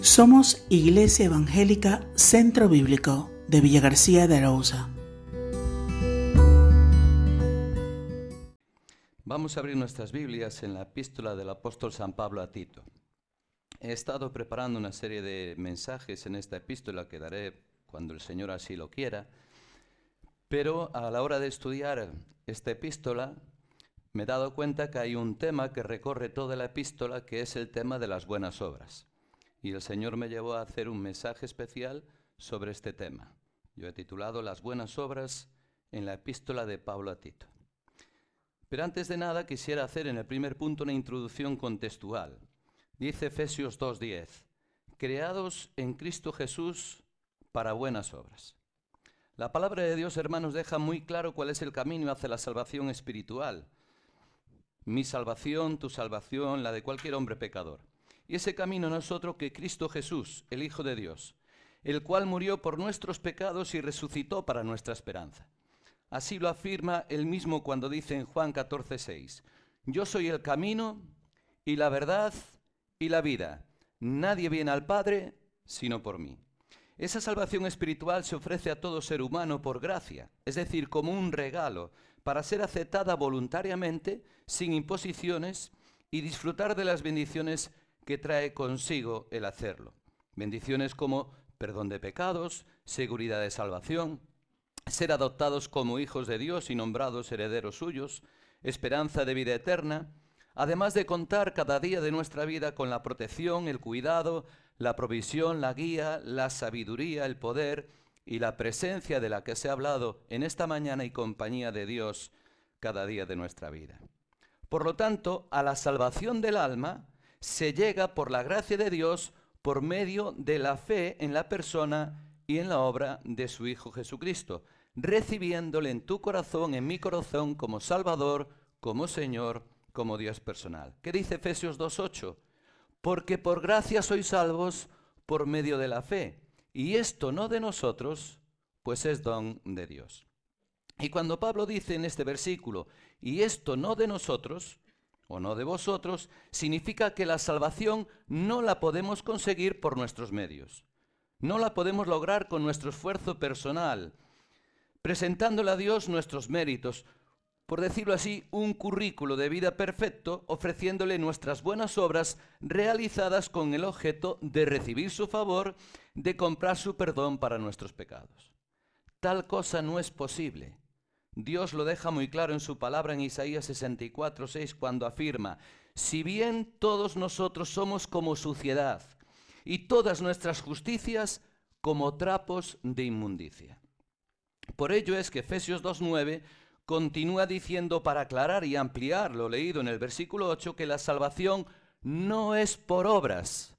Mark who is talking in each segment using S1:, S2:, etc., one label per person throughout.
S1: Somos Iglesia Evangélica Centro Bíblico de Villa García de Arauza.
S2: Vamos a abrir nuestras Biblias en la epístola del apóstol San Pablo a Tito. He estado preparando una serie de mensajes en esta epístola que daré cuando el Señor así lo quiera, pero a la hora de estudiar esta epístola me he dado cuenta que hay un tema que recorre toda la epístola, que es el tema de las buenas obras. Y el Señor me llevó a hacer un mensaje especial sobre este tema. Yo he titulado Las buenas obras en la epístola de Pablo a Tito. Pero antes de nada quisiera hacer en el primer punto una introducción contextual. Dice Efesios 2.10, creados en Cristo Jesús para buenas obras. La palabra de Dios, hermanos, deja muy claro cuál es el camino hacia la salvación espiritual. Mi salvación, tu salvación, la de cualquier hombre pecador. Y ese camino no es otro que Cristo Jesús, el Hijo de Dios, el cual murió por nuestros pecados y resucitó para nuestra esperanza. Así lo afirma él mismo cuando dice en Juan 14:6, Yo soy el camino y la verdad y la vida. Nadie viene al Padre sino por mí. Esa salvación espiritual se ofrece a todo ser humano por gracia, es decir, como un regalo, para ser aceptada voluntariamente, sin imposiciones, y disfrutar de las bendiciones que trae consigo el hacerlo. Bendiciones como perdón de pecados, seguridad de salvación, ser adoptados como hijos de Dios y nombrados herederos suyos, esperanza de vida eterna, además de contar cada día de nuestra vida con la protección, el cuidado, la provisión, la guía, la sabiduría, el poder y la presencia de la que se ha hablado en esta mañana y compañía de Dios cada día de nuestra vida. Por lo tanto, a la salvación del alma se llega por la gracia de Dios por medio de la fe en la persona y en la obra de su Hijo Jesucristo, recibiéndole en tu corazón, en mi corazón, como Salvador, como Señor, como Dios personal. ¿Qué dice Efesios 2.8? Porque por gracia sois salvos por medio de la fe, y esto no de nosotros, pues es don de Dios. Y cuando Pablo dice en este versículo, y esto no de nosotros, o no de vosotros, significa que la salvación no la podemos conseguir por nuestros medios. No la podemos lograr con nuestro esfuerzo personal, presentándole a Dios nuestros méritos, por decirlo así, un currículo de vida perfecto, ofreciéndole nuestras buenas obras realizadas con el objeto de recibir su favor, de comprar su perdón para nuestros pecados. Tal cosa no es posible. Dios lo deja muy claro en su palabra en Isaías 64, 6, cuando afirma, si bien todos nosotros somos como suciedad y todas nuestras justicias como trapos de inmundicia. Por ello es que Efesios 2.9 continúa diciendo para aclarar y ampliar lo leído en el versículo 8 que la salvación no es por obras,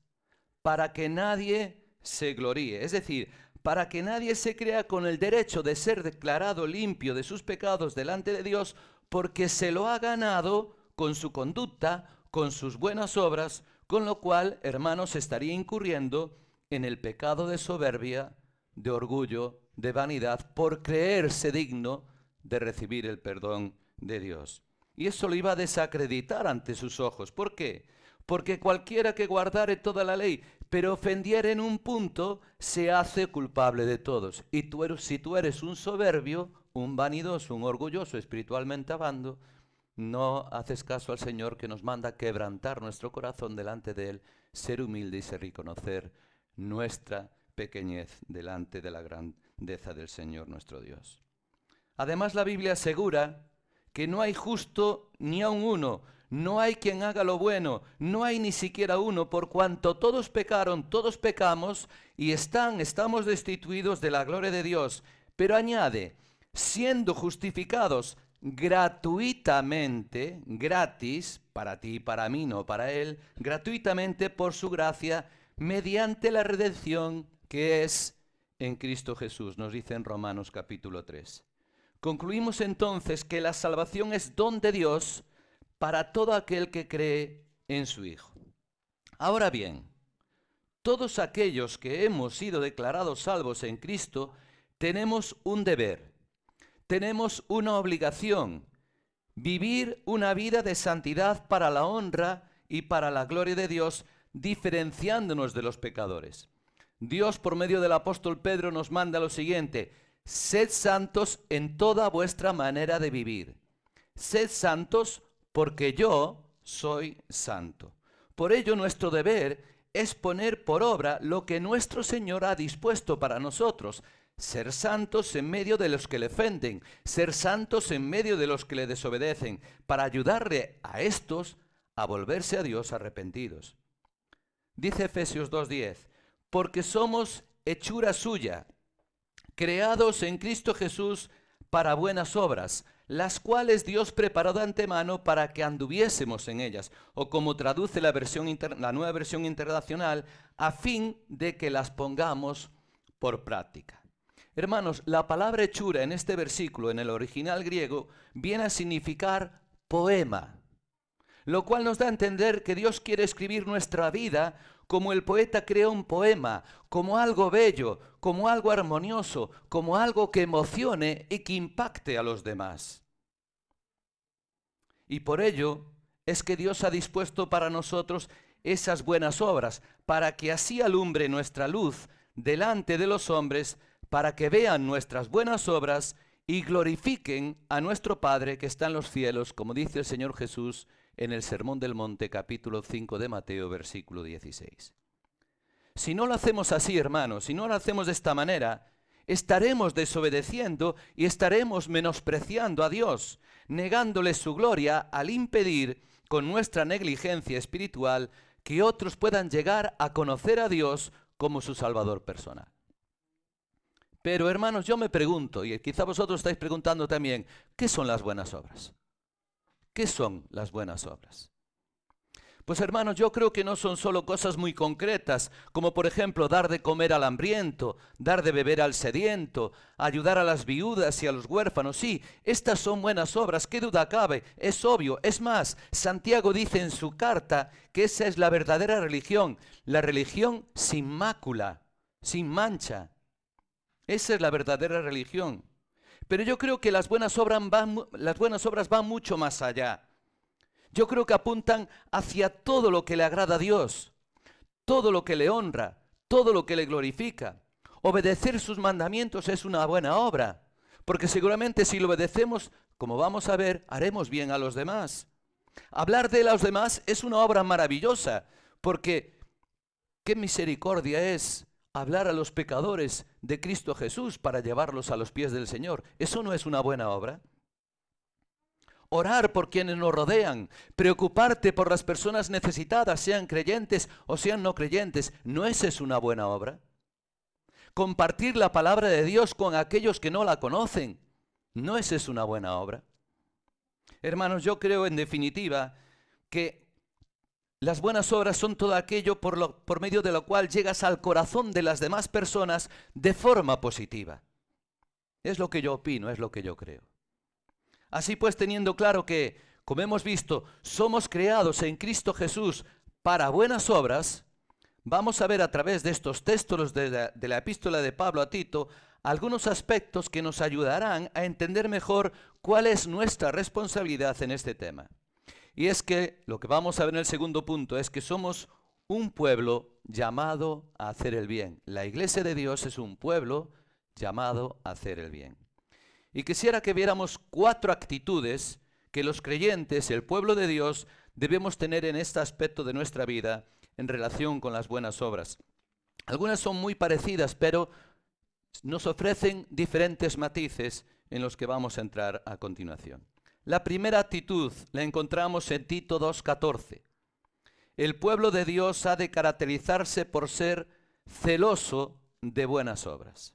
S2: para que nadie se gloríe. Es decir, para que nadie se crea con el derecho de ser declarado limpio de sus pecados delante de Dios, porque se lo ha ganado con su conducta, con sus buenas obras, con lo cual, hermanos, estaría incurriendo en el pecado de soberbia, de orgullo, de vanidad, por creerse digno de recibir el perdón de Dios. Y eso lo iba a desacreditar ante sus ojos. ¿Por qué? Porque cualquiera que guardare toda la ley, pero ofendiera en un punto, se hace culpable de todos. Y tú eres, si tú eres un soberbio, un vanidoso, un orgulloso, espiritualmente hablando, no haces caso al Señor que nos manda quebrantar nuestro corazón delante de Él, ser humilde y reconocer nuestra pequeñez delante de la grandeza del Señor nuestro Dios. Además la Biblia asegura que no hay justo ni aun uno, no hay quien haga lo bueno, no hay ni siquiera uno, por cuanto todos pecaron, todos pecamos y están, estamos destituidos de la gloria de Dios. Pero añade, siendo justificados gratuitamente, gratis, para ti y para mí, no para él, gratuitamente por su gracia, mediante la redención que es en Cristo Jesús, nos dice en Romanos capítulo 3. Concluimos entonces que la salvación es don de Dios, para todo aquel que cree en su Hijo. Ahora bien, todos aquellos que hemos sido declarados salvos en Cristo, tenemos un deber, tenemos una obligación, vivir una vida de santidad para la honra y para la gloria de Dios, diferenciándonos de los pecadores. Dios por medio del apóstol Pedro nos manda lo siguiente, sed santos en toda vuestra manera de vivir. Sed santos porque yo soy santo. Por ello nuestro deber es poner por obra lo que nuestro Señor ha dispuesto para nosotros, ser santos en medio de los que le ofenden, ser santos en medio de los que le desobedecen, para ayudarle a estos a volverse a Dios arrepentidos. Dice Efesios 2.10, porque somos hechura suya, creados en Cristo Jesús para buenas obras, las cuales Dios preparó de antemano para que anduviésemos en ellas, o como traduce la, versión la nueva versión internacional, a fin de que las pongamos por práctica. Hermanos, la palabra hechura en este versículo, en el original griego, viene a significar poema, lo cual nos da a entender que Dios quiere escribir nuestra vida como el poeta crea un poema, como algo bello, como algo armonioso, como algo que emocione y que impacte a los demás. Y por ello es que Dios ha dispuesto para nosotros esas buenas obras, para que así alumbre nuestra luz delante de los hombres, para que vean nuestras buenas obras y glorifiquen a nuestro Padre que está en los cielos, como dice el Señor Jesús en el Sermón del Monte capítulo 5 de Mateo versículo 16. Si no lo hacemos así, hermanos, si no lo hacemos de esta manera, estaremos desobedeciendo y estaremos menospreciando a Dios, negándole su gloria al impedir con nuestra negligencia espiritual que otros puedan llegar a conocer a Dios como su Salvador personal. Pero hermanos, yo me pregunto, y quizá vosotros estáis preguntando también, ¿qué son las buenas obras? ¿Qué son las buenas obras? Pues hermanos, yo creo que no son solo cosas muy concretas, como por ejemplo dar de comer al hambriento, dar de beber al sediento, ayudar a las viudas y a los huérfanos. Sí, estas son buenas obras, qué duda cabe, es obvio. Es más, Santiago dice en su carta que esa es la verdadera religión, la religión sin mácula, sin mancha. Esa es la verdadera religión. Pero yo creo que las buenas, obras van, las buenas obras van mucho más allá. Yo creo que apuntan hacia todo lo que le agrada a Dios, todo lo que le honra, todo lo que le glorifica. Obedecer sus mandamientos es una buena obra, porque seguramente si lo obedecemos, como vamos a ver, haremos bien a los demás. Hablar de los demás es una obra maravillosa, porque qué misericordia es hablar a los pecadores de Cristo Jesús para llevarlos a los pies del Señor. ¿Eso no es una buena obra? Orar por quienes nos rodean, preocuparte por las personas necesitadas, sean creyentes o sean no creyentes, ¿no esa es una buena obra? Compartir la palabra de Dios con aquellos que no la conocen, ¿no esa es una buena obra? Hermanos, yo creo en definitiva que las buenas obras son todo aquello por, medio de lo cual llegas al corazón de las demás personas de forma positiva. Es lo que yo opino, es lo que yo creo. Así pues, teniendo claro que, como hemos visto, somos creados en Cristo Jesús para buenas obras, vamos a ver a través de estos textos de la epístola de Pablo a Tito algunos aspectos que nos ayudarán a entender mejor cuál es nuestra responsabilidad en este tema. Y es que lo que vamos a ver en el segundo punto es que somos un pueblo llamado a hacer el bien. La iglesia de Dios es un pueblo llamado a hacer el bien. Y quisiera que viéramos cuatro actitudes que los creyentes, el pueblo de Dios, debemos tener en este aspecto de nuestra vida en relación con las buenas obras. Algunas son muy parecidas, pero nos ofrecen diferentes matices en los que vamos a entrar a continuación. La primera actitud la encontramos en Tito 2.14. El pueblo de Dios ha de caracterizarse por ser celoso de buenas obras.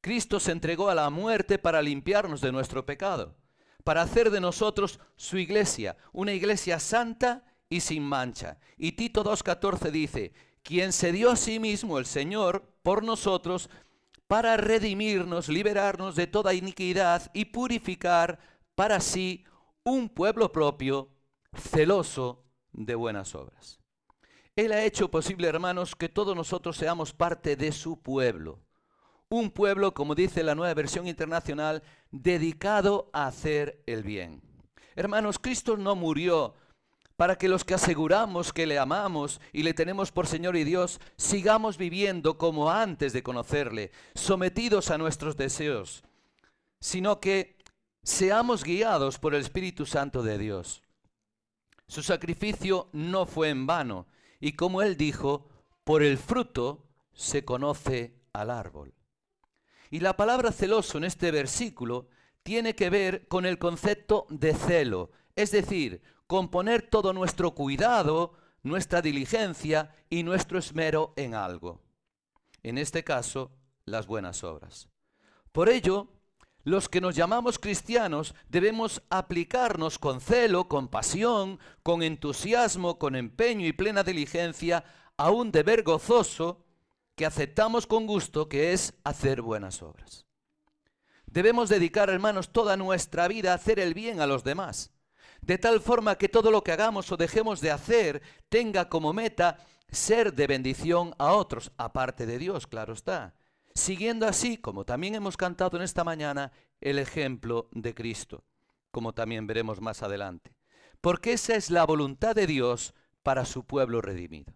S2: Cristo se entregó a la muerte para limpiarnos de nuestro pecado, para hacer de nosotros su iglesia, una iglesia santa y sin mancha. Y Tito 2.14 dice, quien se dio a sí mismo el Señor por nosotros para redimirnos, liberarnos de toda iniquidad y purificar para sí un pueblo propio, celoso de buenas obras. Él ha hecho posible, hermanos, que todos nosotros seamos parte de su pueblo. Un pueblo, como dice la nueva versión internacional, dedicado a hacer el bien. Hermanos, Cristo no murió para que los que aseguramos que le amamos y le tenemos por Señor y Dios, sigamos viviendo como antes de conocerle, sometidos a nuestros deseos, sino que seamos guiados por el Espíritu Santo de Dios. Su sacrificio no fue en vano, y como él dijo, por el fruto se conoce al árbol. Y la palabra celoso en este versículo tiene que ver con el concepto de celo, es decir, con poner todo nuestro cuidado, nuestra diligencia y nuestro esmero en algo. En este caso, las buenas obras. Por ello, los que nos llamamos cristianos debemos aplicarnos con celo, con pasión, con entusiasmo, con empeño y plena diligencia a un deber gozoso que aceptamos con gusto, que es hacer buenas obras. Debemos dedicar, hermanos, toda nuestra vida a hacer el bien a los demás, de tal forma que todo lo que hagamos o dejemos de hacer tenga como meta ser de bendición a otros, aparte de Dios, claro está, siguiendo así, como también hemos cantado en esta mañana, el ejemplo de Cristo, como también veremos más adelante. Porque esa es la voluntad de Dios para su pueblo redimido.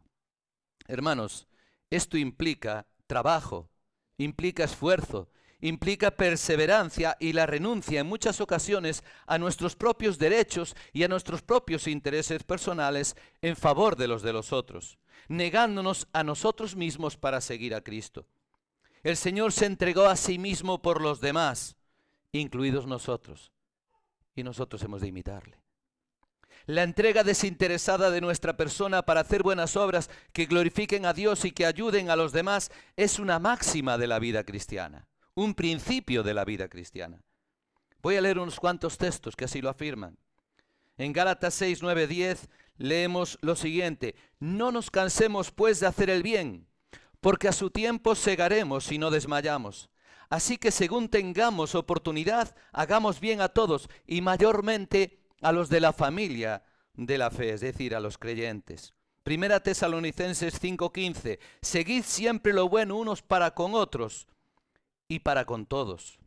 S2: Hermanos, esto implica trabajo, implica esfuerzo, implica perseverancia y la renuncia en muchas ocasiones a nuestros propios derechos y a nuestros propios intereses personales en favor de los de los otros, negándonos a nosotros mismos para seguir a Cristo. El Señor se entregó a sí mismo por los demás, incluidos nosotros, y nosotros hemos de imitarle. La entrega desinteresada de nuestra persona para hacer buenas obras que glorifiquen a Dios y que ayuden a los demás es una máxima de la vida cristiana, un principio de la vida cristiana. Voy a leer unos cuantos textos que así lo afirman. En Gálatas 6, 9, 10 leemos lo siguiente, no nos cansemos pues de hacer el bien, porque a su tiempo segaremos si no desmayamos. Así que según tengamos oportunidad, hagamos bien a todos y mayormente a los de la familia de la fe, es decir, a los creyentes. Primera Tesalonicenses 5:15, seguid siempre lo bueno unos para con otros y para con todos.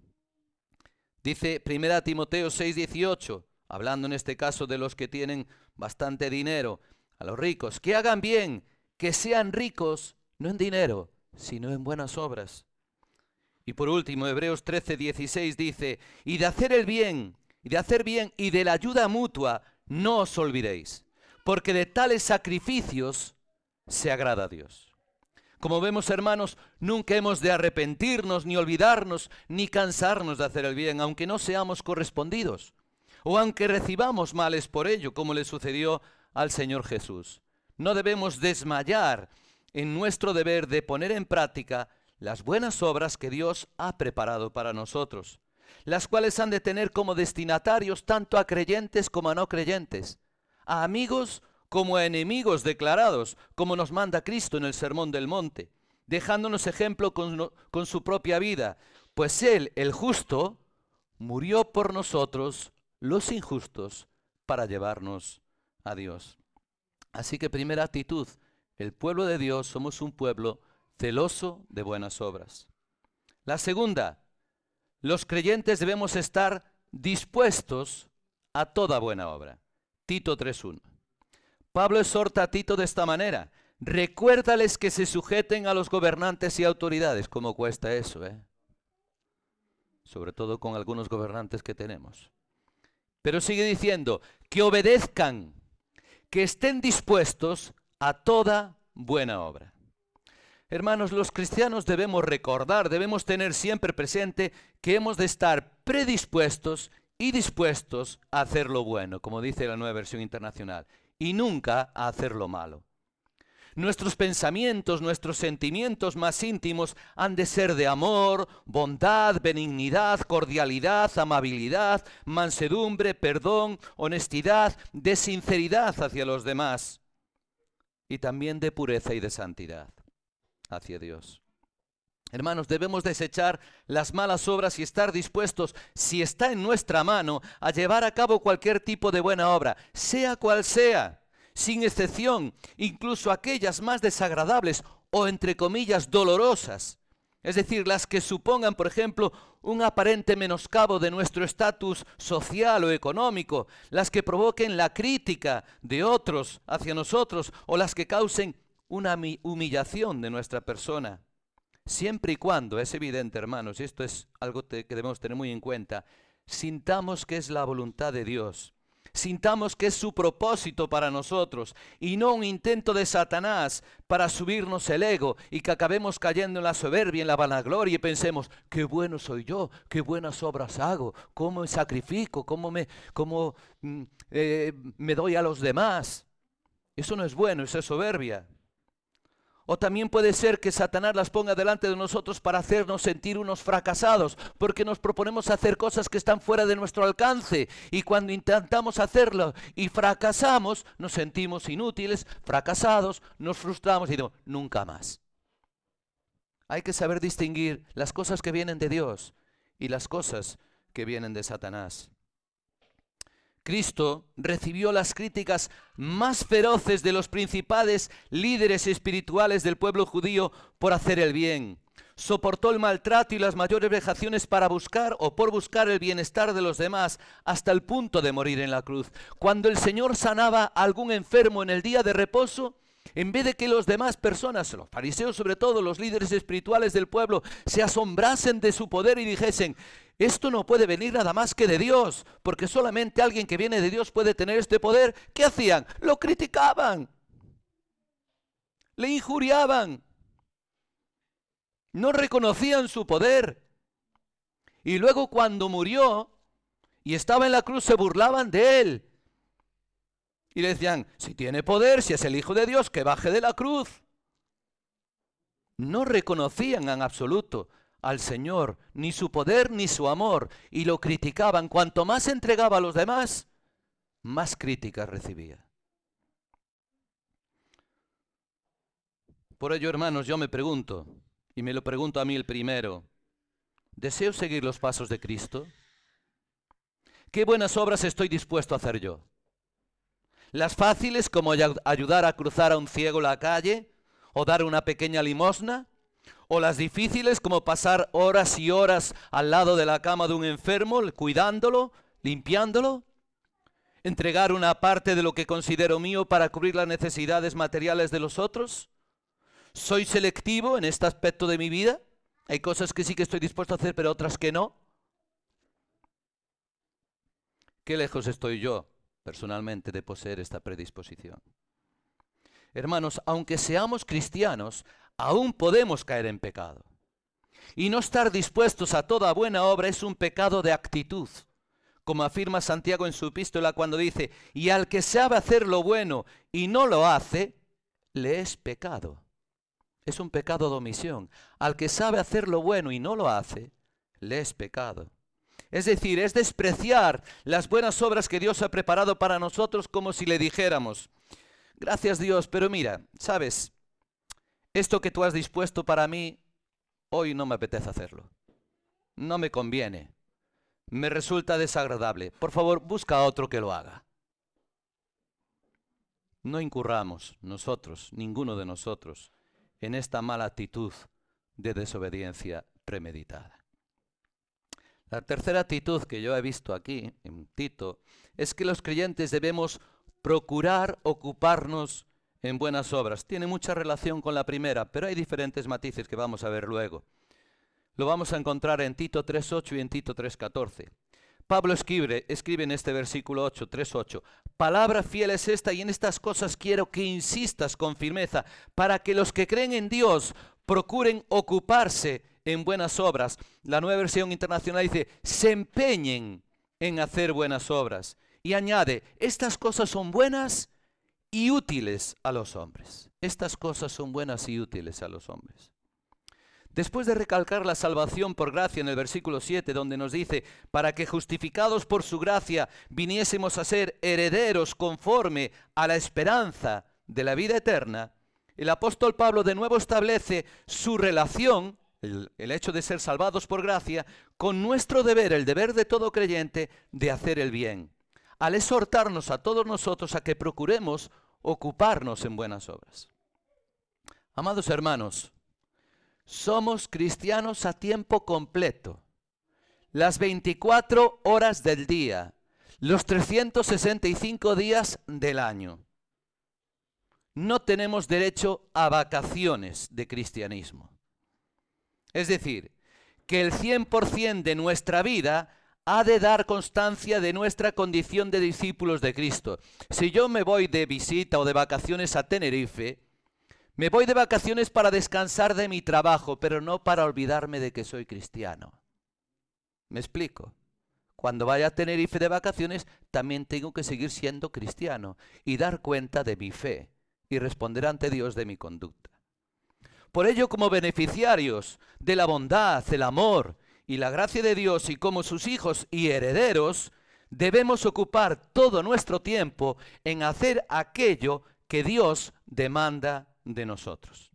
S2: Dice Primera Timoteo 6:18, hablando en este caso de los que tienen bastante dinero, a los ricos, que hagan bien, que sean ricos, no en dinero, sino en buenas obras. Y por último, Hebreos 13:16 dice, y de hacer el bien, y de hacer bien y de la ayuda mutua, no os olvidéis, porque de tales sacrificios se agrada a Dios. Como vemos, hermanos, nunca hemos de arrepentirnos, ni olvidarnos, ni cansarnos de hacer el bien, aunque no seamos correspondidos, o aunque recibamos males por ello, como le sucedió al Señor Jesús. No debemos desmayar en nuestro deber de poner en práctica las buenas obras que Dios ha preparado para nosotros las cuales han de tener como destinatarios tanto a creyentes como a no creyentes, a amigos como a enemigos declarados, como nos manda Cristo en el Sermón del Monte, dejándonos ejemplo con, con su propia vida, pues Él, el justo, murió por nosotros, los injustos, para llevarnos a Dios. Así que primera actitud, el pueblo de Dios somos un pueblo celoso de buenas obras. La segunda, los creyentes debemos estar dispuestos a toda buena obra. Tito 3.1. Pablo exhorta a Tito de esta manera. Recuérdales que se sujeten a los gobernantes y autoridades. ¿Cómo cuesta eso? Eh? Sobre todo con algunos gobernantes que tenemos. Pero sigue diciendo, que obedezcan, que estén dispuestos a toda buena obra. Hermanos, los cristianos debemos recordar, debemos tener siempre presente que hemos de estar predispuestos y dispuestos a hacer lo bueno, como dice la nueva versión internacional, y nunca a hacer lo malo. Nuestros pensamientos, nuestros sentimientos más íntimos han de ser de amor, bondad, benignidad, cordialidad, amabilidad, mansedumbre, perdón, honestidad, de sinceridad hacia los demás y también de pureza y de santidad hacia Dios. Hermanos, debemos desechar las malas obras y estar dispuestos, si está en nuestra mano, a llevar a cabo cualquier tipo de buena obra, sea cual sea, sin excepción, incluso aquellas más desagradables o entre comillas dolorosas. Es decir, las que supongan, por ejemplo, un aparente menoscabo de nuestro estatus social o económico, las que provoquen la crítica de otros hacia nosotros o las que causen una humillación de nuestra persona. Siempre y cuando, es evidente hermanos, y esto es algo que debemos tener muy en cuenta, sintamos que es la voluntad de Dios sintamos que es su propósito para nosotros y no un intento de Satanás para subirnos el ego y que acabemos cayendo en la soberbia, en la vanagloria y pensemos, qué bueno soy yo, qué buenas obras hago, cómo me sacrifico, cómo me, cómo, mm, eh, me doy a los demás. Eso no es bueno, eso es soberbia. O también puede ser que Satanás las ponga delante de nosotros para hacernos sentir unos fracasados, porque nos proponemos hacer cosas que están fuera de nuestro alcance. Y cuando intentamos hacerlo y fracasamos, nos sentimos inútiles, fracasados, nos frustramos y digo, nunca más. Hay que saber distinguir las cosas que vienen de Dios y las cosas que vienen de Satanás. Cristo recibió las críticas más feroces de los principales líderes espirituales del pueblo judío por hacer el bien. Soportó el maltrato y las mayores vejaciones para buscar o por buscar el bienestar de los demás hasta el punto de morir en la cruz. Cuando el Señor sanaba a algún enfermo en el día de reposo, en vez de que los demás personas, los fariseos sobre todo, los líderes espirituales del pueblo, se asombrasen de su poder y dijesen, esto no puede venir nada más que de Dios, porque solamente alguien que viene de Dios puede tener este poder. ¿Qué hacían? Lo criticaban, le injuriaban, no reconocían su poder. Y luego cuando murió y estaba en la cruz se burlaban de él. Y le decían, si tiene poder, si es el Hijo de Dios, que baje de la cruz. No reconocían en absoluto al Señor, ni su poder ni su amor, y lo criticaban. Cuanto más entregaba a los demás, más críticas recibía. Por ello, hermanos, yo me pregunto, y me lo pregunto a mí el primero, ¿deseo seguir los pasos de Cristo? ¿Qué buenas obras estoy dispuesto a hacer yo? ¿Las fáciles como ayudar a cruzar a un ciego la calle o dar una pequeña limosna? O las difíciles como pasar horas y horas al lado de la cama de un enfermo, cuidándolo, limpiándolo, entregar una parte de lo que considero mío para cubrir las necesidades materiales de los otros. ¿Soy selectivo en este aspecto de mi vida? Hay cosas que sí que estoy dispuesto a hacer, pero otras que no. ¿Qué lejos estoy yo, personalmente, de poseer esta predisposición? Hermanos, aunque seamos cristianos, aún podemos caer en pecado. Y no estar dispuestos a toda buena obra es un pecado de actitud, como afirma Santiago en su epístola cuando dice, y al que sabe hacer lo bueno y no lo hace, le es pecado. Es un pecado de omisión. Al que sabe hacer lo bueno y no lo hace, le es pecado. Es decir, es despreciar las buenas obras que Dios ha preparado para nosotros como si le dijéramos, gracias Dios, pero mira, sabes, esto que tú has dispuesto para mí, hoy no me apetece hacerlo. No me conviene. Me resulta desagradable. Por favor, busca a otro que lo haga. No incurramos nosotros, ninguno de nosotros, en esta mala actitud de desobediencia premeditada. La tercera actitud que yo he visto aquí, en Tito, es que los creyentes debemos procurar ocuparnos en buenas obras. Tiene mucha relación con la primera, pero hay diferentes matices que vamos a ver luego. Lo vamos a encontrar en Tito 3.8 y en Tito 3.14. Pablo escribe, escribe en este versículo 8, 3.8, palabra fiel es esta y en estas cosas quiero que insistas con firmeza para que los que creen en Dios procuren ocuparse en buenas obras. La nueva versión internacional dice, se empeñen en hacer buenas obras. Y añade, estas cosas son buenas y útiles a los hombres. Estas cosas son buenas y útiles a los hombres. Después de recalcar la salvación por gracia en el versículo 7, donde nos dice, para que justificados por su gracia viniésemos a ser herederos conforme a la esperanza de la vida eterna, el apóstol Pablo de nuevo establece su relación, el, el, hecho de ser salvados por gracia, con nuestro deber, el deber de todo creyente, de hacer el bien al exhortarnos a todos nosotros a que procuremos ocuparnos en buenas obras. Amados hermanos, somos cristianos a tiempo completo. Las 24 horas del día, los 365 días del año. No tenemos derecho a vacaciones de cristianismo. Es decir, que el 100% de nuestra vida ha de dar constancia de nuestra condición de discípulos de Cristo. Si yo me voy de visita o de vacaciones a Tenerife, me voy de vacaciones para descansar de mi trabajo, pero no para olvidarme de que soy cristiano. ¿Me explico? Cuando vaya a Tenerife de vacaciones, también tengo que seguir siendo cristiano y dar cuenta de mi fe y responder ante Dios de mi conducta. Por ello, como beneficiarios de la bondad, el amor y la gracia de Dios y como sus hijos y herederos, debemos ocupar todo nuestro tiempo en hacer aquello que Dios demanda de nosotros.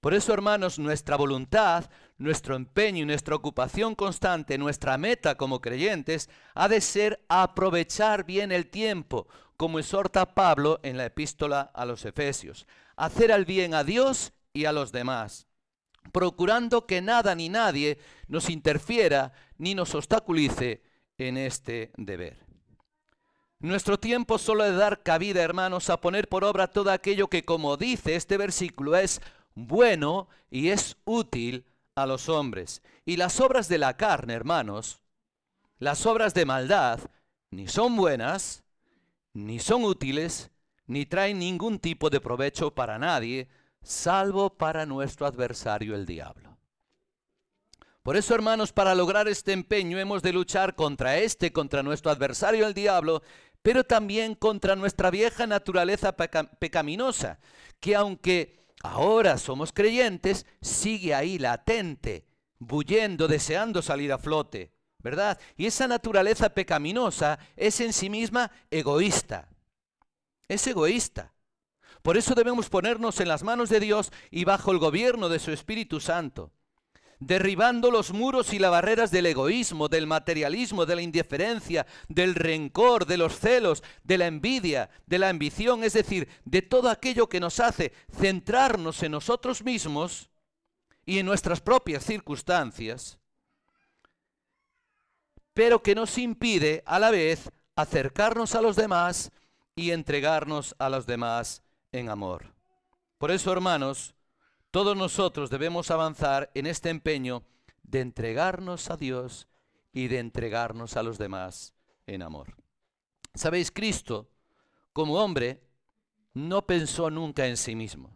S2: Por eso, hermanos, nuestra voluntad, nuestro empeño y nuestra ocupación constante, nuestra meta como creyentes, ha de ser aprovechar bien el tiempo, como exhorta Pablo en la epístola a los Efesios. Hacer al bien a Dios y a los demás, procurando que nada ni nadie nos interfiera ni nos obstaculice en este deber. Nuestro tiempo solo de dar cabida, hermanos, a poner por obra todo aquello que, como dice este versículo, es bueno y es útil a los hombres. Y las obras de la carne, hermanos, las obras de maldad, ni son buenas, ni son útiles, ni traen ningún tipo de provecho para nadie, salvo para nuestro adversario el diablo. Por eso, hermanos, para lograr este empeño hemos de luchar contra este, contra nuestro adversario el diablo, pero también contra nuestra vieja naturaleza pecaminosa, que aunque ahora somos creyentes, sigue ahí latente, bullendo, deseando salir a flote, ¿verdad? Y esa naturaleza pecaminosa es en sí misma egoísta, es egoísta. Por eso debemos ponernos en las manos de Dios y bajo el gobierno de su Espíritu Santo, derribando los muros y las barreras del egoísmo, del materialismo, de la indiferencia, del rencor, de los celos, de la envidia, de la ambición, es decir, de todo aquello que nos hace centrarnos en nosotros mismos y en nuestras propias circunstancias, pero que nos impide a la vez acercarnos a los demás y entregarnos a los demás en amor. Por eso, hermanos, todos nosotros debemos avanzar en este empeño de entregarnos a Dios y de entregarnos a los demás en amor. Sabéis, Cristo, como hombre, no pensó nunca en sí mismo,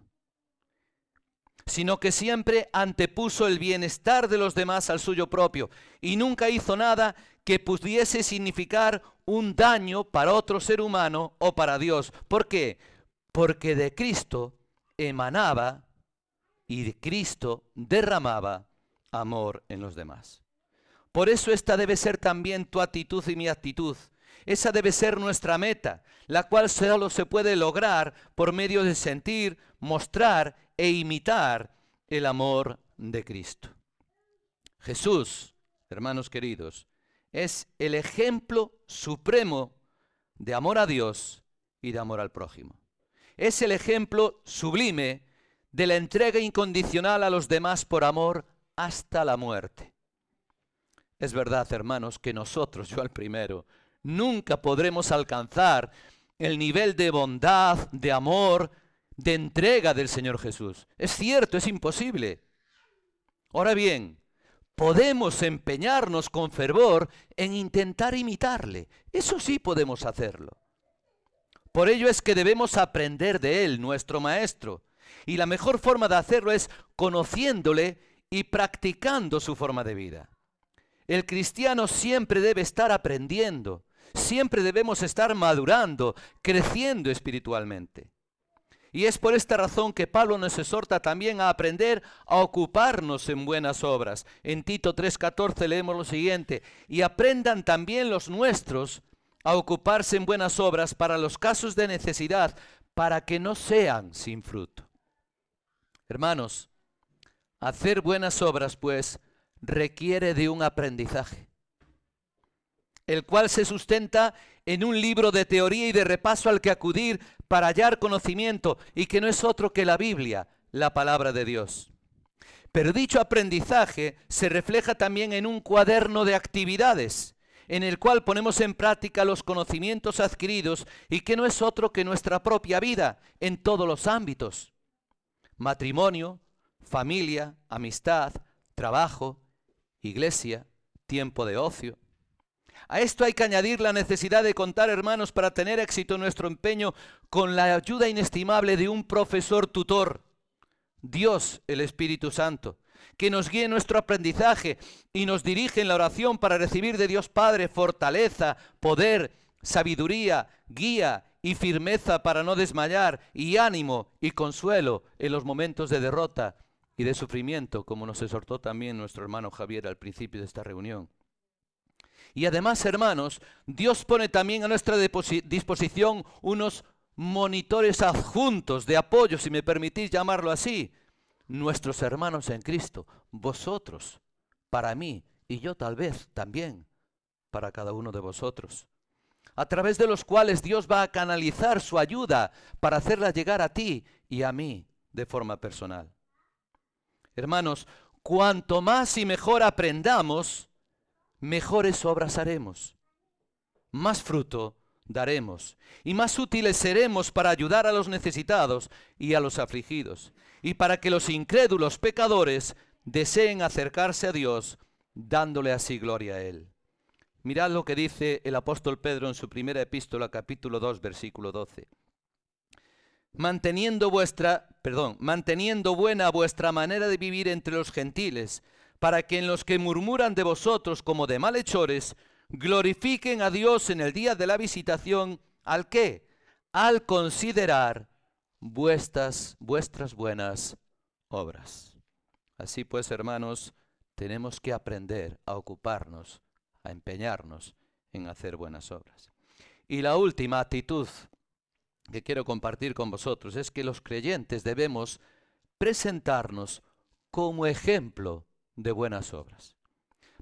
S2: sino que siempre antepuso el bienestar de los demás al suyo propio y nunca hizo nada que pudiese significar un daño para otro ser humano o para Dios. ¿Por qué? Porque de Cristo emanaba y de Cristo derramaba amor en los demás. Por eso esta debe ser también tu actitud y mi actitud. Esa debe ser nuestra meta, la cual solo se puede lograr por medio de sentir, mostrar e imitar el amor de Cristo. Jesús, hermanos queridos, es el ejemplo supremo de amor a Dios y de amor al prójimo es el ejemplo sublime de la entrega incondicional a los demás por amor hasta la muerte. Es verdad, hermanos, que nosotros, yo al primero, nunca podremos alcanzar el nivel de bondad, de amor, de entrega del Señor Jesús. Es cierto, es imposible. Ahora bien, podemos empeñarnos con fervor en intentar imitarle. Eso sí podemos hacerlo. Por ello es que debemos aprender de Él, nuestro Maestro. Y la mejor forma de hacerlo es conociéndole y practicando su forma de vida. El cristiano siempre debe estar aprendiendo, siempre debemos estar madurando, creciendo espiritualmente. Y es por esta razón que Pablo nos exhorta también a aprender a ocuparnos en buenas obras. En Tito 3:14 leemos lo siguiente, y aprendan también los nuestros a ocuparse en buenas obras para los casos de necesidad, para que no sean sin fruto. Hermanos, hacer buenas obras, pues, requiere de un aprendizaje, el cual se sustenta en un libro de teoría y de repaso al que acudir para hallar conocimiento y que no es otro que la Biblia, la palabra de Dios. Pero dicho aprendizaje se refleja también en un cuaderno de actividades, en el cual ponemos en práctica los conocimientos adquiridos y que no es otro que nuestra propia vida en todos los ámbitos. Matrimonio, familia, amistad, trabajo, iglesia, tiempo de ocio. A esto hay que añadir la necesidad de contar, hermanos, para tener éxito en nuestro empeño con la ayuda inestimable de un profesor tutor, Dios el Espíritu Santo, que nos guíe nuestro aprendizaje y nos dirige en la oración para recibir de Dios Padre fortaleza, poder, sabiduría, guía y firmeza para no desmayar y ánimo y consuelo en los momentos de derrota y de sufrimiento, como nos exhortó también nuestro hermano Javier al principio de esta reunión. Y además, hermanos, Dios pone también a nuestra disposición unos monitores adjuntos de apoyo, si me permitís llamarlo así, nuestros hermanos en Cristo, vosotros, para mí y yo tal vez también para cada uno de vosotros, a través de los cuales Dios va a canalizar su ayuda para hacerla llegar a ti y a mí de forma personal. Hermanos, cuanto más y mejor aprendamos, mejores obras haremos, más fruto daremos y más útiles seremos para ayudar a los necesitados y a los afligidos, y para que los incrédulos pecadores deseen acercarse a Dios, dándole así gloria a Él. Mirad lo que dice el apóstol Pedro en su primera epístola, capítulo 2, versículo 12 manteniendo vuestra, perdón, manteniendo buena vuestra manera de vivir entre los gentiles, para que en los que murmuran de vosotros como de malhechores, glorifiquen a Dios en el día de la visitación, ¿al qué? Al considerar vuestras, vuestras buenas obras. Así pues, hermanos, tenemos que aprender a ocuparnos, a empeñarnos en hacer buenas obras. Y la última actitud que quiero compartir con vosotros es que los creyentes debemos presentarnos como ejemplo de buenas obras.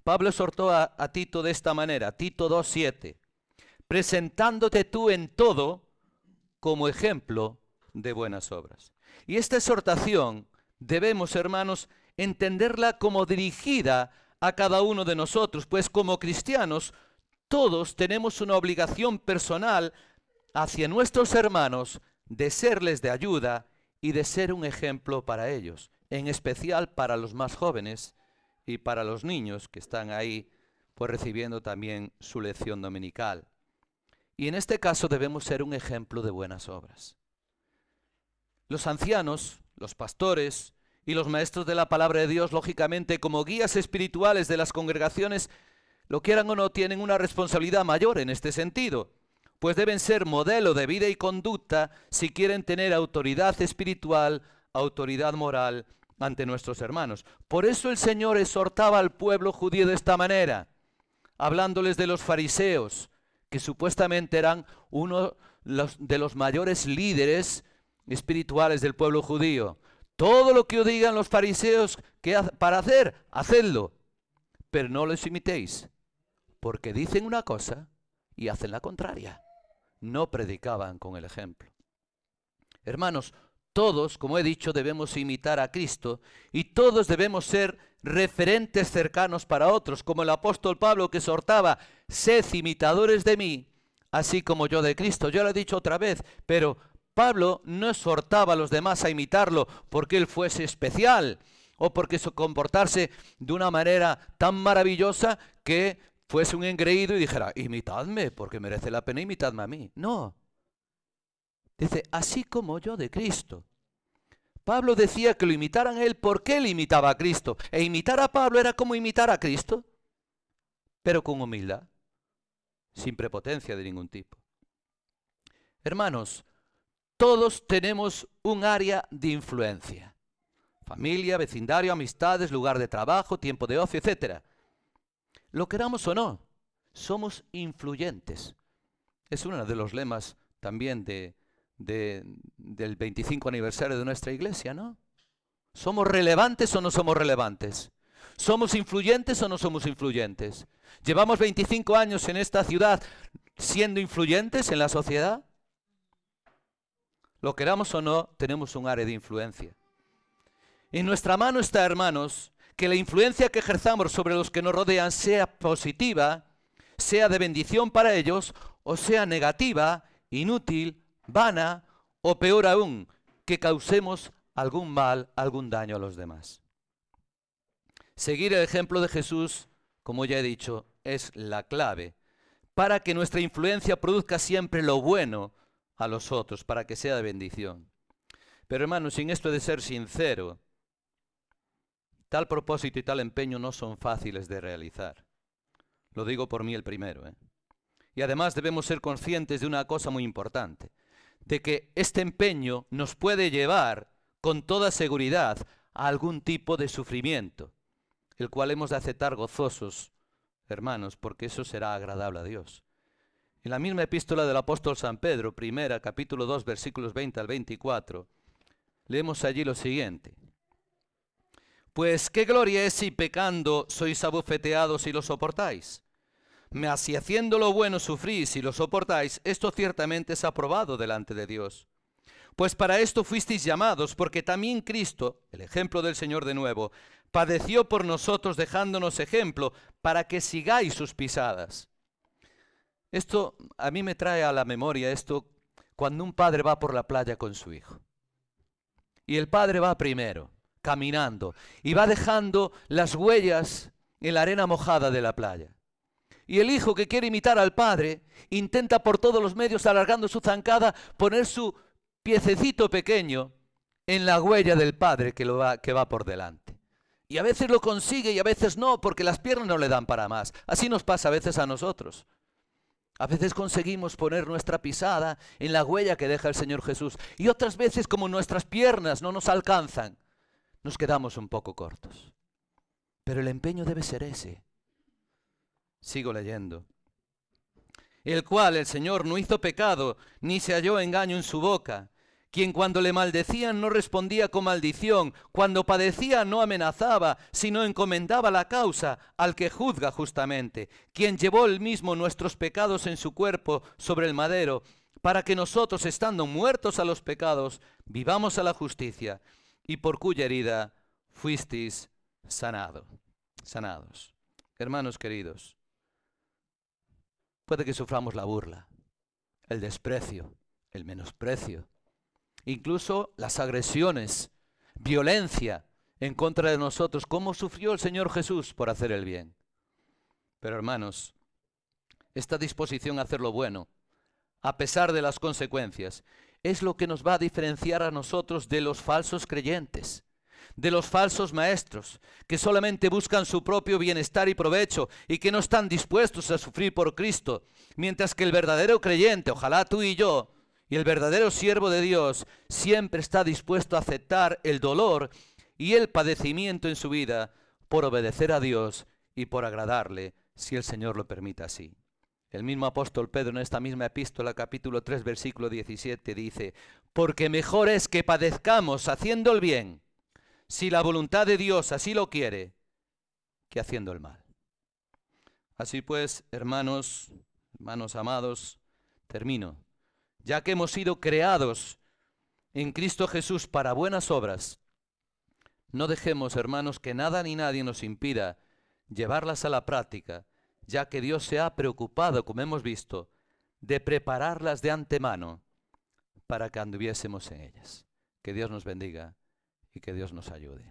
S2: Pablo exhortó a, Tito de esta manera, Tito 2.7, presentándote tú en todo como ejemplo de buenas obras. Y esta exhortación debemos, hermanos, entenderla como dirigida a cada uno de nosotros, pues como cristianos todos tenemos una obligación personal hacia nuestros hermanos de serles de ayuda y de ser un ejemplo para ellos, en especial para los más jóvenes y para los niños que están ahí pues recibiendo también su lección dominical. Y en este caso debemos ser un ejemplo de buenas obras. Los ancianos, los pastores y los maestros de la palabra de Dios, lógicamente como guías espirituales de las congregaciones, lo quieran o no, tienen una responsabilidad mayor en este sentido pues deben ser modelo de vida y conducta si quieren tener autoridad espiritual, autoridad moral ante nuestros hermanos. Por eso el Señor exhortaba al pueblo judío de esta manera, hablándoles de los fariseos, que supuestamente eran uno de los mayores líderes espirituales del pueblo judío. Todo lo que os digan los fariseos para hacer, hacedlo, pero no los imitéis, porque dicen una cosa y hacen la contraria no predicaban con el ejemplo. Hermanos, todos, como he dicho, debemos imitar a Cristo y todos debemos ser referentes cercanos para otros, como el apóstol Pablo que exhortaba, sed imitadores de mí, así como yo de Cristo. Yo lo he dicho otra vez, pero Pablo no exhortaba a los demás a imitarlo porque él fuese especial o porque su comportarse de una manera tan maravillosa que fuese un engreído y dijera, imitadme, porque merece la pena imitadme a mí. No. Dice, así como yo de Cristo. Pablo decía que lo imitaran él porque él imitaba a Cristo. E imitar a Pablo era como imitar a Cristo, pero con humildad, sin prepotencia de ningún tipo. Hermanos, todos tenemos un área de influencia. Familia, vecindario, amistades, lugar de trabajo, tiempo de ocio, etcétera. Lo queramos o no, somos influyentes. Es uno de los lemas también de, del 25 aniversario de nuestra iglesia, ¿no? ¿Somos relevantes o no somos relevantes? ¿Somos influyentes o no somos influyentes? ¿Llevamos 25 años en esta ciudad siendo influyentes en la sociedad? Lo queramos o no, tenemos un área de influencia. En nuestra mano está, hermanos, que la influencia que ejerzamos sobre los que nos rodean sea positiva, sea de bendición para ellos, o sea negativa, inútil, vana, o peor aún, que causemos algún mal, algún daño a los demás. Seguir el ejemplo de Jesús, como ya he dicho, es la clave para que nuestra influencia produzca siempre lo bueno a los otros, para que sea de bendición. Pero hermanos, sin esto de ser sincero, tal propósito y tal empeño no son fáciles de realizar. Lo digo por mí el primero. ¿eh? Y además debemos ser conscientes de una cosa muy importante, de que este empeño nos puede llevar con toda seguridad a algún tipo de sufrimiento, el cual hemos de aceptar gozosos, hermanos, porque eso será agradable a Dios. En la misma epístola del apóstol San Pedro, primera, capítulo 2, versículos 20 al 24, leemos allí lo siguiente. Pues qué gloria es si pecando sois abofeteados y lo soportáis. Mas si haciendo lo bueno sufrís y lo soportáis, esto ciertamente es aprobado delante de Dios. Pues para esto fuisteis llamados, porque también Cristo, el ejemplo del Señor de nuevo, padeció por nosotros dejándonos ejemplo para que sigáis sus pisadas. Esto a mí me trae a la memoria esto cuando un padre va por la playa con su hijo. Y el padre va primero, caminando, y va dejando las huellas en la arena mojada de la playa. Y el hijo que quiere imitar al padre intenta por todos los medios, alargando su zancada, poner su piececito pequeño en la huella del padre que, lo va, que va por delante. Y a veces lo consigue y a veces no, porque las piernas no le dan para más. Así nos pasa a veces a nosotros. A veces conseguimos poner nuestra pisada en la huella que deja el Señor Jesús. Y otras veces, como nuestras piernas no nos alcanzan, nos quedamos un poco cortos. Pero el empeño debe ser ese. Sigo leyendo. El cual el Señor no hizo pecado, ni se halló engaño en su boca quien cuando le maldecían no respondía con maldición, cuando padecía no amenazaba, sino encomendaba la causa al que juzga justamente, quien llevó él mismo nuestros pecados en su cuerpo sobre el madero, para que nosotros, estando muertos a los pecados, vivamos a la justicia, y por cuya herida fuisteis sanado, sanados. Hermanos queridos, puede que suframos la burla, el desprecio, el menosprecio, incluso las agresiones, violencia en contra de nosotros, cómo sufrió el Señor Jesús por hacer el bien. Pero hermanos, esta disposición a hacer lo bueno, a pesar de las consecuencias, es lo que nos va a diferenciar a nosotros de los falsos creyentes, de los falsos maestros, que solamente buscan su propio bienestar y provecho y que no están dispuestos a sufrir por Cristo, mientras que el verdadero creyente, ojalá tú y yo, y el verdadero siervo de Dios siempre está dispuesto a aceptar el dolor y el padecimiento en su vida por obedecer a Dios y por agradarle, si el Señor lo permite así. El mismo apóstol Pedro en esta misma epístola, capítulo 3, versículo 17, dice, porque mejor es que padezcamos haciendo el bien, si la voluntad de Dios así lo quiere, que haciendo el mal. Así pues, hermanos, hermanos amados, termino ya que hemos sido creados en Cristo Jesús para buenas obras, no dejemos, hermanos, que nada ni nadie nos impida llevarlas a la práctica, ya que Dios se ha preocupado, como hemos visto, de prepararlas de antemano para que anduviésemos en ellas. Que Dios nos bendiga y que Dios nos ayude.